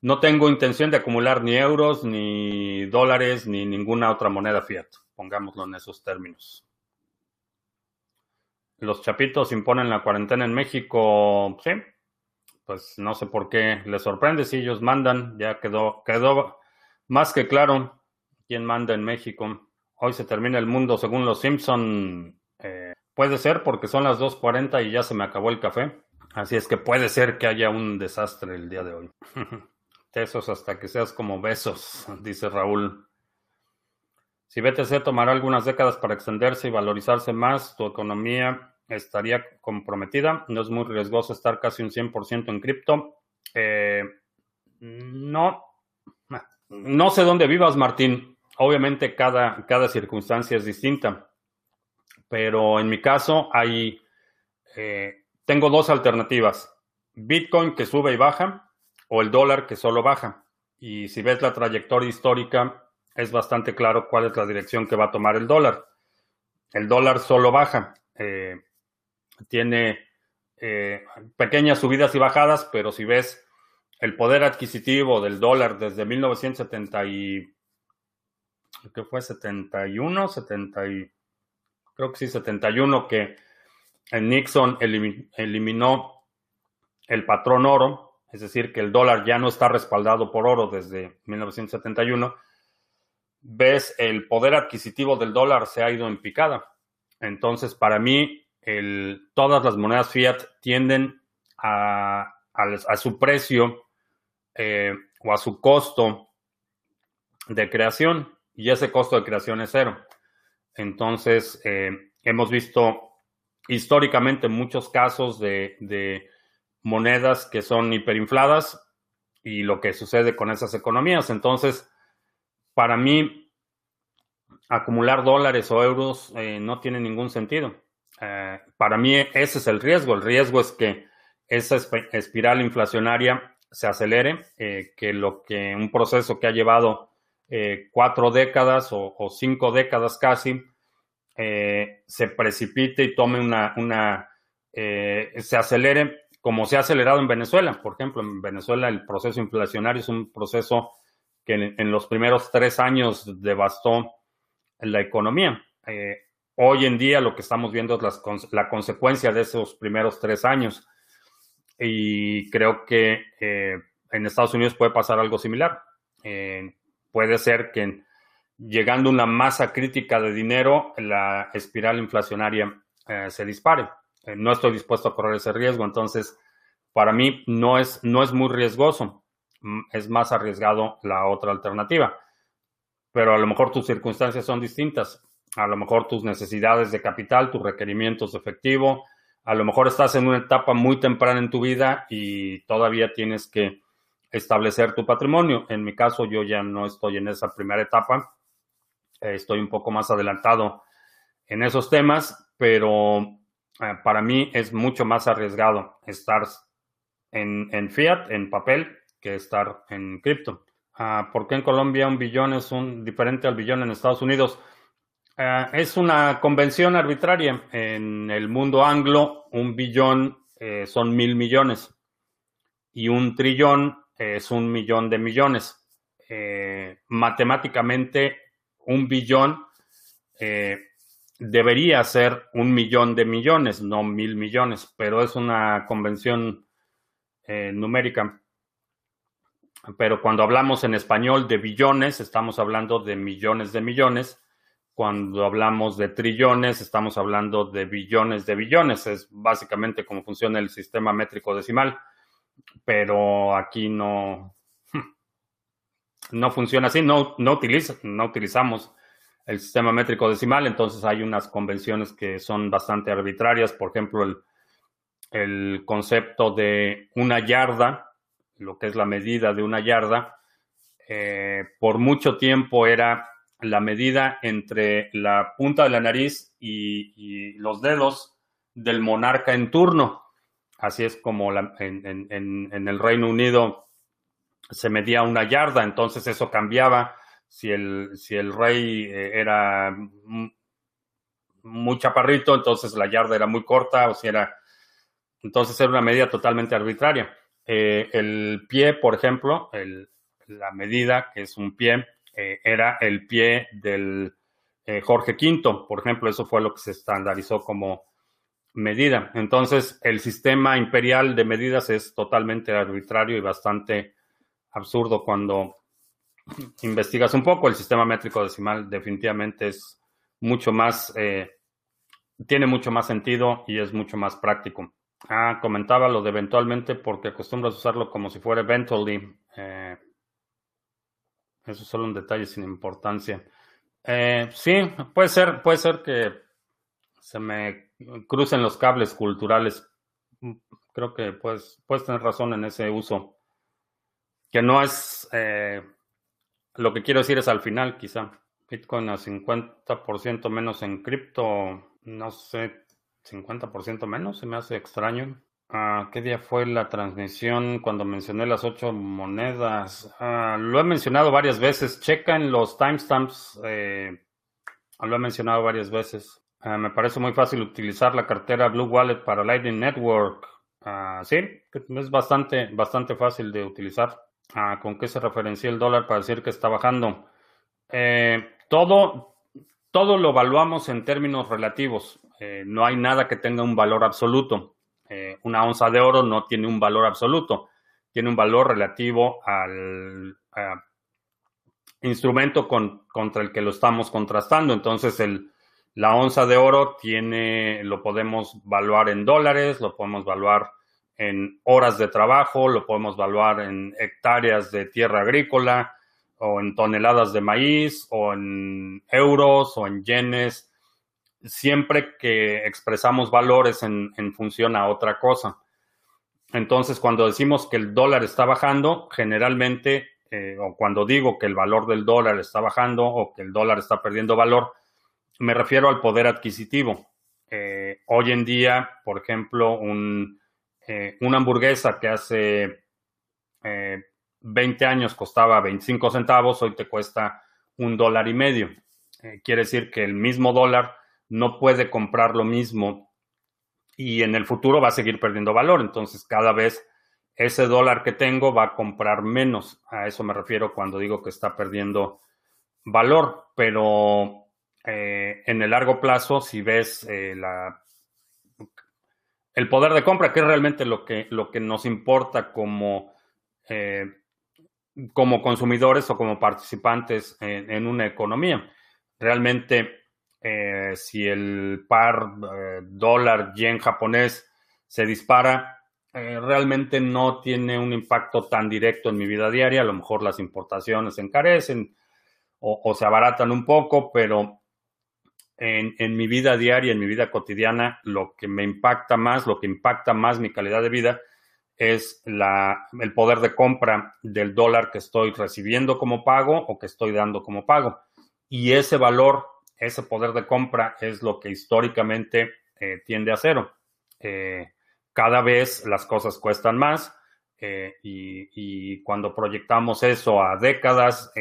No tengo intención de acumular ni euros, ni dólares, ni ninguna otra moneda fiat. Pongámoslo en esos términos los chapitos imponen la cuarentena en México, sí, pues no sé por qué les sorprende si ellos mandan, ya quedó, quedó más que claro quién manda en México. Hoy se termina el mundo según los Simpson. Eh, puede ser porque son las 2.40 y ya se me acabó el café. Así es que puede ser que haya un desastre el día de hoy. Tesos hasta que seas como besos, dice Raúl. Si BTC tomará algunas décadas para extenderse y valorizarse más, tu economía estaría comprometida. No es muy riesgoso estar casi un 100% en cripto. Eh, no, no sé dónde vivas, Martín. Obviamente cada, cada circunstancia es distinta. Pero en mi caso hay, eh, tengo dos alternativas. Bitcoin que sube y baja o el dólar que solo baja. Y si ves la trayectoria histórica, es bastante claro cuál es la dirección que va a tomar el dólar. El dólar solo baja. Eh, tiene eh, pequeñas subidas y bajadas, pero si ves el poder adquisitivo del dólar desde 1970 y ¿qué fue? 71, 70 y, creo que sí, 71 que Nixon eliminó el patrón oro, es decir, que el dólar ya no está respaldado por oro desde 1971 ves el poder adquisitivo del dólar se ha ido en picada. Entonces, para mí, el, todas las monedas fiat tienden a, su precio eh, o a su costo de creación y ese costo de creación es cero. Entonces, eh, hemos visto históricamente muchos casos de, de monedas que son hiperinfladas y lo que sucede con esas economías. Entonces, para mí, acumular dólares o euros eh, no tiene ningún sentido. Eh, para mí ese es el riesgo. El riesgo es que esa espiral inflacionaria se acelere, que lo que un proceso que ha llevado cuatro décadas o, cinco décadas casi, se precipite y tome una se acelere como se ha acelerado en Venezuela. Por ejemplo, en Venezuela el proceso inflacionario es un proceso que en, los primeros tres años devastó la economía. Eh, hoy en día lo que estamos viendo es la consecuencia de esos primeros tres años. Y creo que eh, en Estados Unidos puede pasar algo similar. Eh, puede ser que llegando una masa crítica de dinero, la espiral inflacionaria se dispare. No estoy dispuesto a correr ese riesgo, entonces para mí no es, no es muy riesgoso, es más arriesgado la otra alternativa, pero a lo mejor tus circunstancias son distintas, a lo mejor tus necesidades de capital, tus requerimientos de efectivo, a lo mejor estás en una etapa muy temprana en tu vida y todavía tienes que establecer tu patrimonio. En mi caso, yo ya no estoy en esa primera etapa, estoy un poco más adelantado en esos temas, pero eh, para mí es mucho más arriesgado estar en, fiat, en papel, que estar en cripto. Ah, ¿Por qué en Colombia un billón es un, diferente al billón en Estados Unidos? Eh, es una convención arbitraria. En el mundo anglo, un billón eh, son mil millones y un trillón es un millón de millones. matemáticamente, un billón debería ser un millón de millones, no mil millones, pero es una convención eh, numérica. Pero cuando hablamos en español de billones, estamos hablando de millones de millones. Cuando hablamos de trillones, estamos hablando de billones de billones. Es básicamente cómo funciona el sistema métrico decimal. Pero aquí no, no funciona así. No, no, utiliza, no utilizamos el sistema métrico decimal, entonces hay unas convenciones que son bastante arbitrarias, por ejemplo, el, concepto de una yarda, lo que es la medida de una yarda, eh, por mucho tiempo era la medida entre la punta de la nariz y, los dedos del monarca en turno. Así es como en, en, el Reino Unido se medía una yarda, entonces eso cambiaba si el, si el rey eh, era muy chaparrito, entonces la yarda era muy corta, o si era. Entonces era una medida totalmente arbitraria. Eh, el pie, por ejemplo, la medida, que es un pie, eh, era el pie del Jorge V, por ejemplo, eso fue lo que se estandarizó como medida. Entonces, el sistema imperial de medidas es totalmente arbitrario y bastante absurdo cuando investigas un poco, el sistema métrico decimal definitivamente es mucho más, eh, tiene mucho más sentido y es mucho más práctico. Ah, comentaba lo de eventualmente porque acostumbras usarlo como si fuera eventually. Eh, eso es solo un detalle sin importancia. Eh, sí, puede ser, puede ser que se me crucen los cables culturales. Creo que puedes, puedes tener razón en ese uso. Que no es lo que quiero decir es al final, quizá. Bitcoin a 50% menos en cripto, no sé, 50% menos, se me hace extraño. Ah, ¿Qué día fue la transmisión cuando mencioné las ocho monedas? Ah, lo he mencionado varias veces. Checa en los timestamps. Eh, lo he mencionado varias veces. Ah, me parece muy fácil utilizar la cartera Blue Wallet para Lightning Network. sí, es bastante, bastante fácil de utilizar. ¿Con qué se referencia el dólar para decir que está bajando? Eh, todo, todo lo evaluamos en términos relativos. Eh, no hay nada que tenga un valor absoluto. Eh, una onza de oro no tiene un valor absoluto, tiene un valor relativo al instrumento contra el que lo estamos contrastando. Entonces, la onza de oro tiene, lo podemos evaluar en dólares, lo podemos evaluar en horas de trabajo, lo podemos evaluar en hectáreas de tierra agrícola o en toneladas de maíz o en euros o en yenes, siempre que expresamos valores en, función a otra cosa. Entonces, cuando decimos que el dólar está bajando, generalmente, eh, o cuando digo que el valor del dólar está bajando o que el dólar está perdiendo valor, me refiero al poder adquisitivo. Eh, hoy en día, por ejemplo, un, eh, una hamburguesa que hace 20 años costaba 25 centavos, hoy te cuesta un dólar y medio. quiere decir que el mismo dólar no puede comprar lo mismo y en el futuro va a seguir perdiendo valor. Entonces, cada vez ese dólar que tengo va a comprar menos. A eso me refiero cuando digo que está perdiendo valor, pero eh, en el largo plazo, si ves eh, la, el poder de compra, que es realmente lo que, lo que nos importa como, eh, como consumidores o como participantes en, una economía. Realmente, si el par dólar-yen japonés se dispara, realmente no tiene un impacto tan directo en mi vida diaria. A lo mejor las importaciones se encarecen o, se abaratan un poco, pero en, mi vida diaria, en mi vida cotidiana, lo que me impacta más, lo que impacta más mi calidad de vida es la, el poder de compra del dólar que estoy recibiendo como pago o que estoy dando como pago. Y ese valor, ese poder de compra es lo que históricamente eh, tiende a cero. Eh, cada vez las cosas cuestan más eh, y, cuando proyectamos eso a décadas,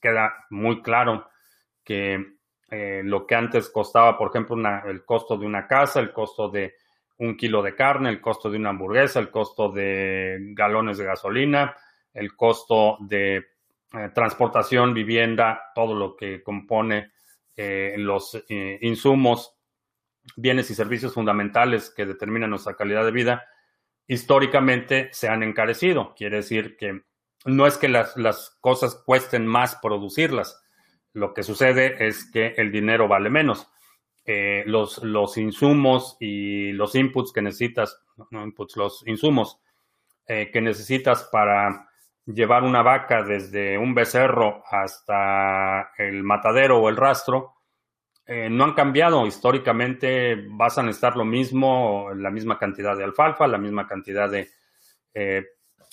queda muy claro que lo que antes costaba, por ejemplo, el costo de una casa, el costo de un kilo de carne, el costo de una hamburguesa, el costo de galones de gasolina, el costo de transportación, vivienda, todo lo que compone los insumos bienes y servicios fundamentales que determinan nuestra calidad de vida, históricamente se han encarecido. Quiere decir que no es que las, cosas cuesten más producirlas. Lo que sucede es que el dinero vale menos. Eh, los, los insumos y los inputs que necesitas, no inputs, los insumos eh, que necesitas para llevar una vaca desde un becerro hasta el matadero o el rastro, eh, no han cambiado. Históricamente vas a necesitar lo mismo, la misma cantidad de alfalfa, la misma cantidad de eh,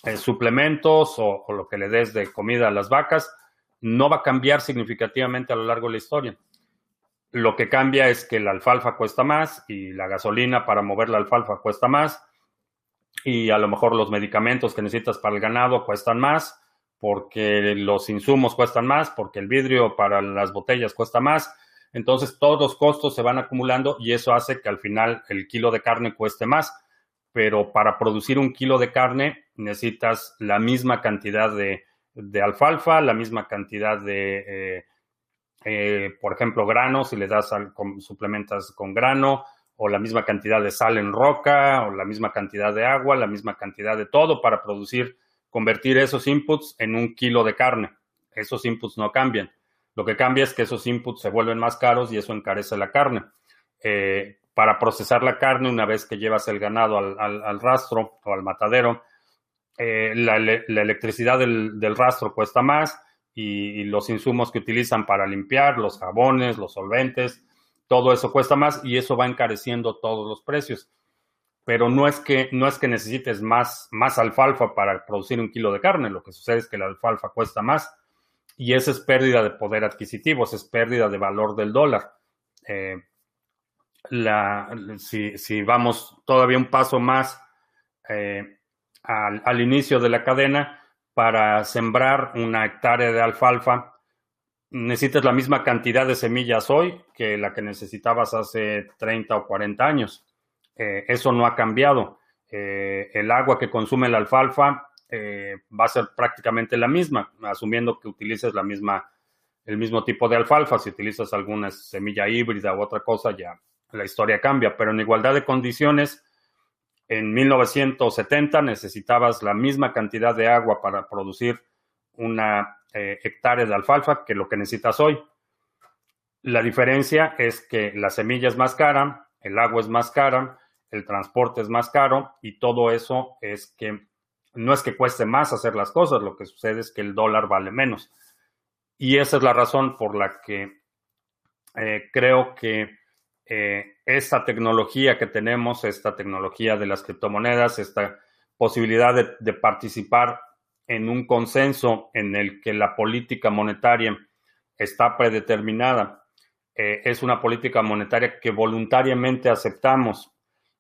eh, suplementos o, lo que le des de comida a las vacas. No va a cambiar significativamente a lo largo de la historia. Lo que cambia es que la alfalfa cuesta más y la gasolina para mover la alfalfa cuesta más y a lo mejor los medicamentos que necesitas para el ganado cuestan más porque los insumos cuestan más, porque el vidrio para las botellas cuesta más entonces todos los costos se van acumulando y eso hace que al final el kilo de carne cueste más. Pero para producir un kilo de carne necesitas la misma cantidad de, alfalfa, la misma cantidad de, eh, eh, por ejemplo, granos, si le das al, suplementas con grano, o la misma cantidad de sal en roca, o la misma cantidad de agua, la misma cantidad de todo para producir, convertir esos inputs en un kilo de carne. Esos inputs no cambian. Lo que cambia es que esos inputs se vuelven más caros y eso encarece la carne. Eh, para procesar la carne, una vez que llevas el ganado al, rastro o al matadero, eh, la, electricidad del, rastro cuesta más y, los insumos que utilizan para limpiar, los jabones, los solventes, todo eso cuesta más y eso va encareciendo todos los precios. Pero no es que, no es que necesites más, más alfalfa para producir un kilo de carne, lo que sucede es que la alfalfa cuesta más y esa es pérdida de poder adquisitivo, esa es pérdida de valor del dólar. Eh, si, vamos todavía un paso más eh, al, inicio de la cadena, para sembrar una hectárea de alfalfa, necesitas la misma cantidad de semillas hoy que la que necesitabas hace 30 o 40 años. Eh, eso no ha cambiado. el agua que consume la alfalfa eh, va a ser prácticamente la misma, asumiendo que utilices la misma, el mismo tipo de alfalfa. Si utilizas alguna semilla híbrida u otra cosa, ya la historia cambia. Pero en igualdad de condiciones, en 1970 necesitabas la misma cantidad de agua para producir una eh, hectárea de alfalfa que lo que necesitas hoy. La diferencia es que la semilla es más cara, el agua es más cara, el transporte es más caro y todo eso es que no es que cueste más hacer las cosas, lo que sucede es que el dólar vale menos. Y esa es la razón por la que eh, creo que eh, esta tecnología que tenemos, esta tecnología de las criptomonedas, esta posibilidad de, participar en un consenso en el que la política monetaria está predeterminada, eh, es una política monetaria que voluntariamente aceptamos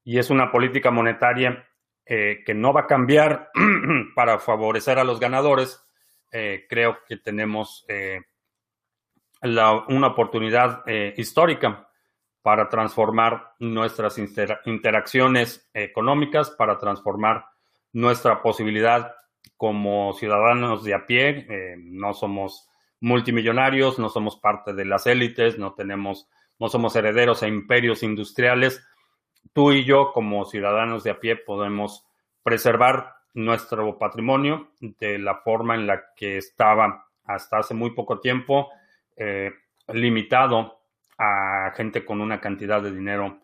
y es una política monetaria eh, que no va a cambiar para favorecer a los ganadores, eh, creo que tenemos una oportunidad histórica para transformar nuestras interacciones económicas, para transformar nuestra posibilidad como ciudadanos de a pie. no somos multimillonarios, no somos parte de las élites, no tenemos, no somos herederos a imperios industriales. Tú y yo, como ciudadanos de a pie, podemos preservar nuestro patrimonio de la forma en la que estaba hasta hace muy poco tiempo, eh, limitado a gente con una cantidad de dinero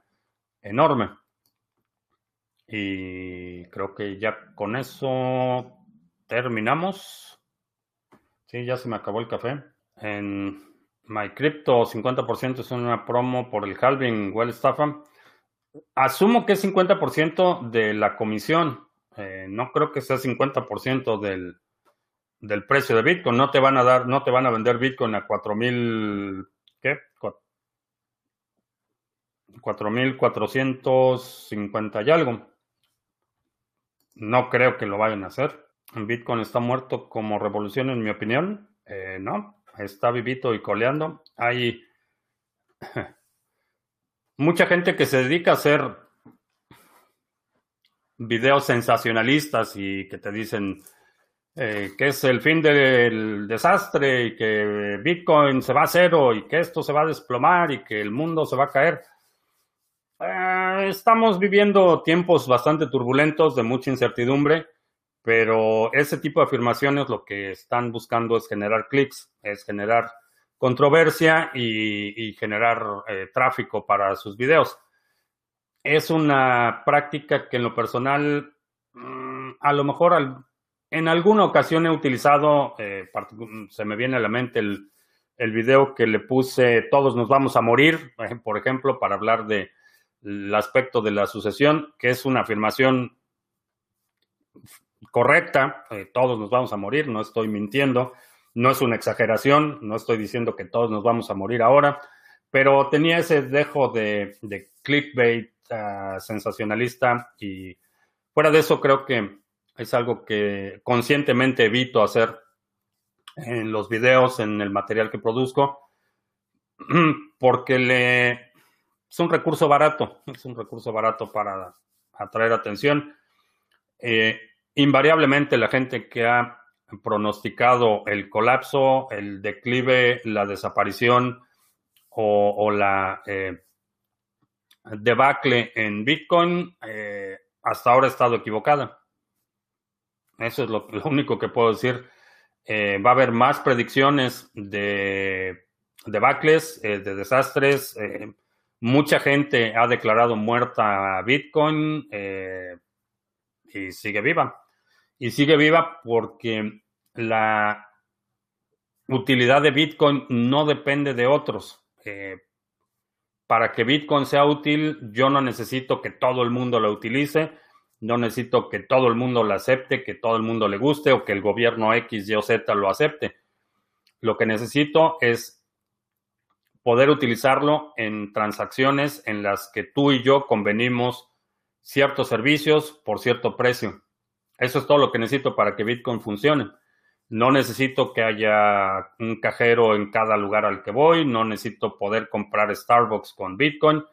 enorme. Y creo que ya con eso terminamos. Sí, ya se me acabó el café. En MyCrypto, 50% es una promo por el halving, well estafa. Asumo que es 50% de la comisión. Eh, no creo que sea 50% del, del precio de Bitcoin. No te van a dar, no te van a vender Bitcoin a 4000, ¿qué? 4450 y algo. No creo que lo vayan a hacer. Bitcoin está muerto como revolución, en mi opinión. Eh, no, está vivito y coleando. Hay mucha gente que se dedica a hacer videos sensacionalistas y que te dicen eh, que es el fin del desastre y que Bitcoin se va a cero y que esto se va a desplomar y que el mundo se va a caer. Eh, estamos viviendo tiempos bastante turbulentos de mucha incertidumbre pero ese tipo de afirmaciones lo que están buscando es generar clics, es generar controversia y, generar eh, tráfico para sus videos. Es una práctica que en lo personal, mm, a lo mejor en alguna ocasión he utilizado, eh, se me viene a la mente el, el video que le puse Todos nos vamos a morir, por ejemplo, para hablar del aspecto de la sucesión, que es una afirmación correcta, eh, todos nos vamos a morir, no estoy mintiendo, no es una exageración, no estoy diciendo que todos nos vamos a morir ahora, pero tenía ese dejo de, clickbait ah, sensacionalista y fuera de eso creo que es algo que conscientemente evito hacer en los videos, en el material que produzco, porque le, es un recurso barato, es un recurso barato para atraer atención. Eh, invariablemente la gente que ha pronosticado el colapso, el declive, la desaparición o, la eh, debacle en Bitcoin, eh, hasta ahora ha estado equivocada. Eso es lo, único que puedo decir. Eh, va a haber más predicciones de debacles, de desastres. mucha gente ha declarado muerta a Bitcoin y sigue viva y sigue viva porque la utilidad de Bitcoin no depende de otros. Eh, para que Bitcoin sea útil, yo no necesito que todo el mundo lo utilice, no necesito que todo el mundo lo acepte, que todo el mundo le guste o que el gobierno X, Y o Z lo acepte. Lo que necesito es poder utilizarlo en transacciones en las que tú y yo convenimos ciertos servicios por cierto precio. Eso es todo lo que necesito para que Bitcoin funcione. No necesito que haya un cajero en cada lugar al que voy, no necesito poder comprar Starbucks con Bitcoin.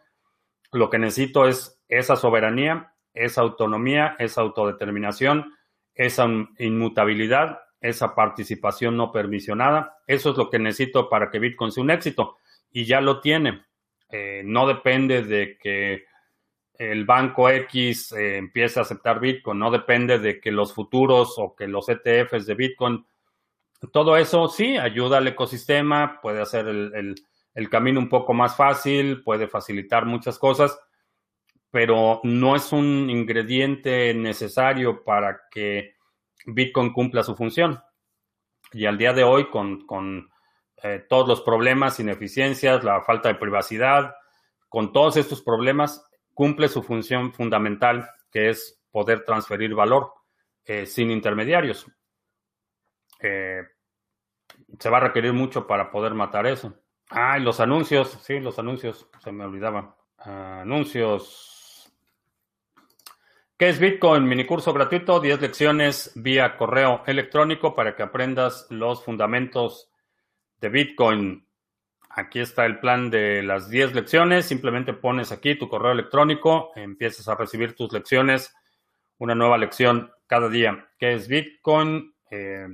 Lo que necesito es esa soberanía, esa autonomía, esa autodeterminación, esa inmutabilidad, esa participación no permisionada. Eso es lo que necesito para que Bitcoin sea un éxito. Y ya lo tiene. Eh, no depende de que el banco X eh, empieza a aceptar Bitcoin, no depende de que los futuros o que los ETFs de Bitcoin, todo eso sí ayuda al ecosistema, puede hacer el, camino un poco más fácil, puede facilitar muchas cosas, pero no es un ingrediente necesario para que Bitcoin cumpla su función. Y al día de hoy, con, eh, todos los problemas, ineficiencias, la falta de privacidad, con todos estos problemas, cumple su función fundamental, que es poder transferir valor eh, sin intermediarios. Eh, se va a requerir mucho para poder matar eso. Ah, y los anuncios, sí, los anuncios, se me olvidaba. anuncios. ¿Qué ¿Qué es Bitcoin? Mini curso gratuito, 10 lecciones vía correo electrónico para que aprendas los fundamentos de Bitcoin. Aquí está el plan de las 10 lecciones. Simplemente pones aquí tu correo electrónico, empiezas a recibir tus lecciones, una nueva lección cada día. ¿Qué es Bitcoin? Eh,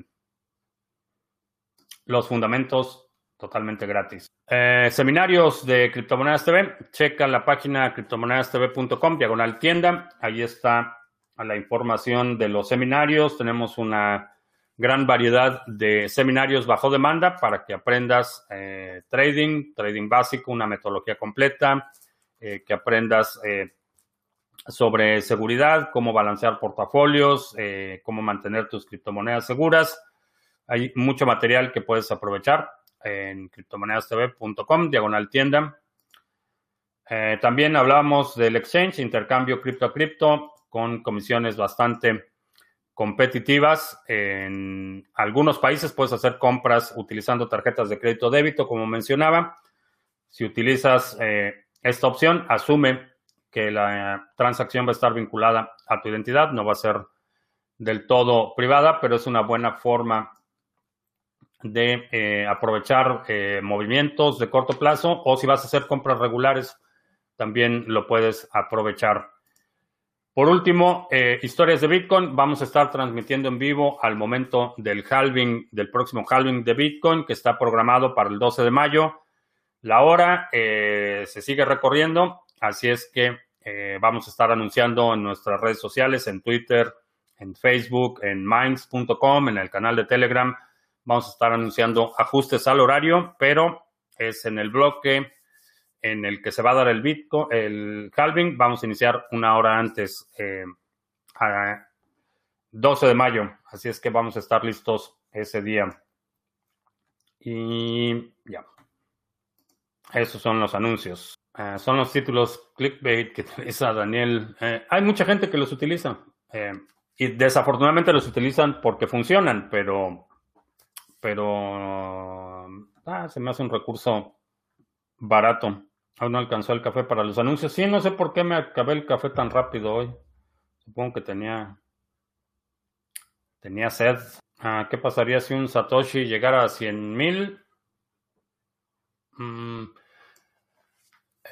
los fundamentos totalmente gratis. Eh, seminarios de Criptomonedas TV. Checa la página criptomonedastv.com, diagonal tienda. Ahí está la información de los seminarios. Tenemos una gran variedad de seminarios bajo demanda para que aprendas eh, trading, trading básico, una metodología completa, eh, que aprendas sobre seguridad, cómo balancear portafolios, cómo mantener tus criptomonedas seguras. Hay mucho material que puedes aprovechar en criptomonedastv.com, diagonal tienda. Eh, también hablamos del exchange, intercambio cripto a cripto, con comisiones bastante competitivas. En algunos países puedes hacer compras utilizando tarjetas de crédito débito, como mencionaba. Si utilizas eh, esta opción, asume que la transacción va a estar vinculada a tu identidad, no va a ser del todo privada, pero es una buena forma de eh, aprovechar eh, movimientos de corto plazo o si vas a hacer compras regulares, también lo puedes aprovechar. Por último, eh, historias de Bitcoin. Vamos a estar transmitiendo en vivo al momento del halving, del próximo halving de Bitcoin, que está programado para el 12 de mayo. La hora se sigue recorriendo, así es que vamos a estar anunciando en nuestras redes sociales, en Twitter, en Facebook, en minds.com, en el canal de Telegram Vamos a estar anunciando ajustes al horario, pero es en el bloque en el que se va a dar el Bitcoin, el halving. Vamos a iniciar una hora antes, eh, a 12 de mayo. Así es que vamos a estar listos ese día. Y ya. Esos son los anuncios. Eh, son los títulos clickbait que utiliza Daniel. Eh, hay mucha gente que los utiliza. y desafortunadamente los utilizan porque funcionan, pero pero ah, se me hace un recurso barato. Aún no alcanzó el café para los anuncios. Sí, no sé por qué me acabé el café tan rápido hoy. Supongo que tenía tenía sed. Ah, ¿Qué pasaría si un Satoshi llegara a 100 mil? Mm,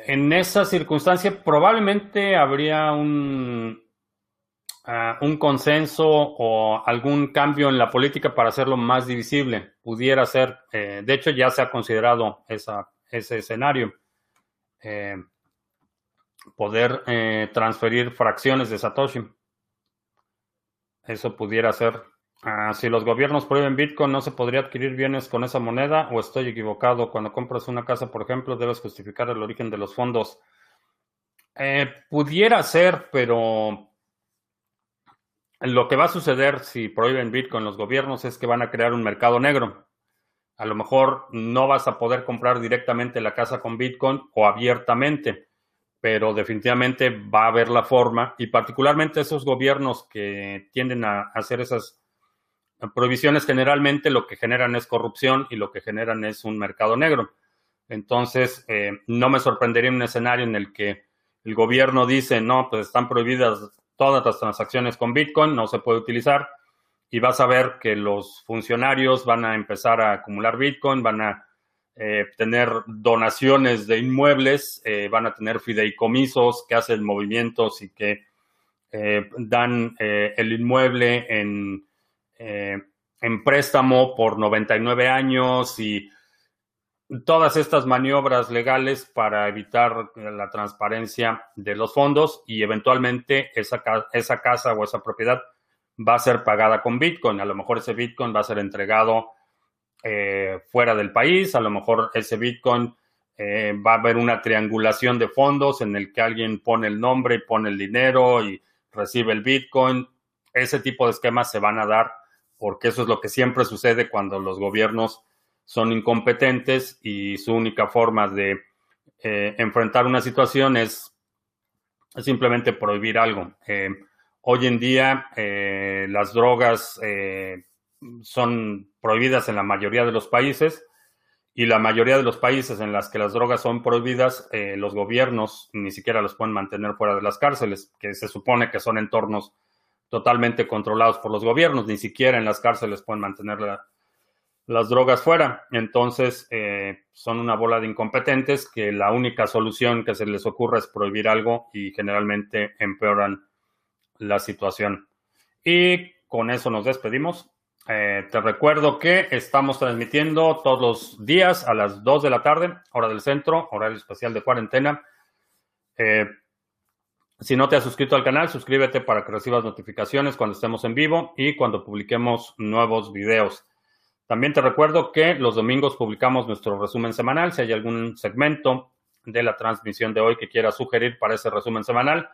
en esa circunstancia probablemente habría un, un consenso o algún cambio en la política para hacerlo más divisible. Pudiera ser, eh, de hecho ya se ha considerado esa, ese escenario. Eh, poder eh, transferir fracciones de Satoshi. Eso pudiera ser. Ah, si los gobiernos prohíben Bitcoin, ¿no se podría adquirir bienes con esa moneda? ¿O estoy equivocado? Cuando compras una casa, por ejemplo, debes justificar el origen de los fondos. pudiera ser, pero lo que va a suceder si prohíben Bitcoin los gobiernos es que van a crear un mercado negro. A lo mejor no vas a poder comprar directamente la casa con Bitcoin o abiertamente, pero definitivamente va a haber la forma y particularmente esos gobiernos que tienden a hacer esas prohibiciones generalmente lo que generan es corrupción y lo que generan es un mercado negro. Entonces, eh, no me sorprendería un escenario en el que el gobierno dice, no, pues están prohibidas todas las transacciones con Bitcoin, no se puede utilizar y vas a ver que los funcionarios van a empezar a acumular Bitcoin, van a eh, tener donaciones de inmuebles, eh, van a tener fideicomisos que hacen movimientos y que eh, dan el inmueble en, en préstamo por 99 años y todas estas maniobras legales para evitar la transparencia de los fondos y eventualmente esa, esa casa o esa propiedad va a ser pagada con Bitcoin. A lo mejor ese Bitcoin va a ser entregado eh, fuera del país, a lo mejor ese Bitcoin eh, va a haber una triangulación de fondos en el que alguien pone el nombre y pone el dinero y recibe el Bitcoin. Ese tipo de esquemas se van a dar porque eso es lo que siempre sucede cuando los gobiernos son incompetentes y su única forma de eh, enfrentar una situación es simplemente prohibir algo. Hoy en día eh, las drogas son prohibidas en la mayoría de los países y la mayoría de los países en las que las drogas son prohibidas, eh, los gobiernos ni siquiera los pueden mantener fuera de las cárceles, que se supone que son entornos totalmente controlados por los gobiernos, ni siquiera en las cárceles pueden mantener las drogas fuera. Entonces, eh, son una bola de incompetentes que la única solución que se les ocurre es prohibir algo y generalmente empeoran la situación. Y con eso nos despedimos. Eh, te recuerdo que estamos transmitiendo todos los días a las 2 de la tarde, hora del centro, horario especial de cuarentena. Eh, si no te has suscrito al canal, suscríbete para que recibas notificaciones cuando estemos en vivo y cuando publiquemos nuevos videos. También te recuerdo que los domingos publicamos nuestro resumen semanal. Si hay algún segmento de la transmisión de hoy que quieras sugerir para ese resumen semanal,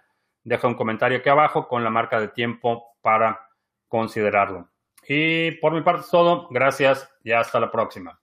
deja un comentario aquí abajo con la marca de tiempo para considerarlo. Y por mi parte es todo. Gracias y hasta la próxima.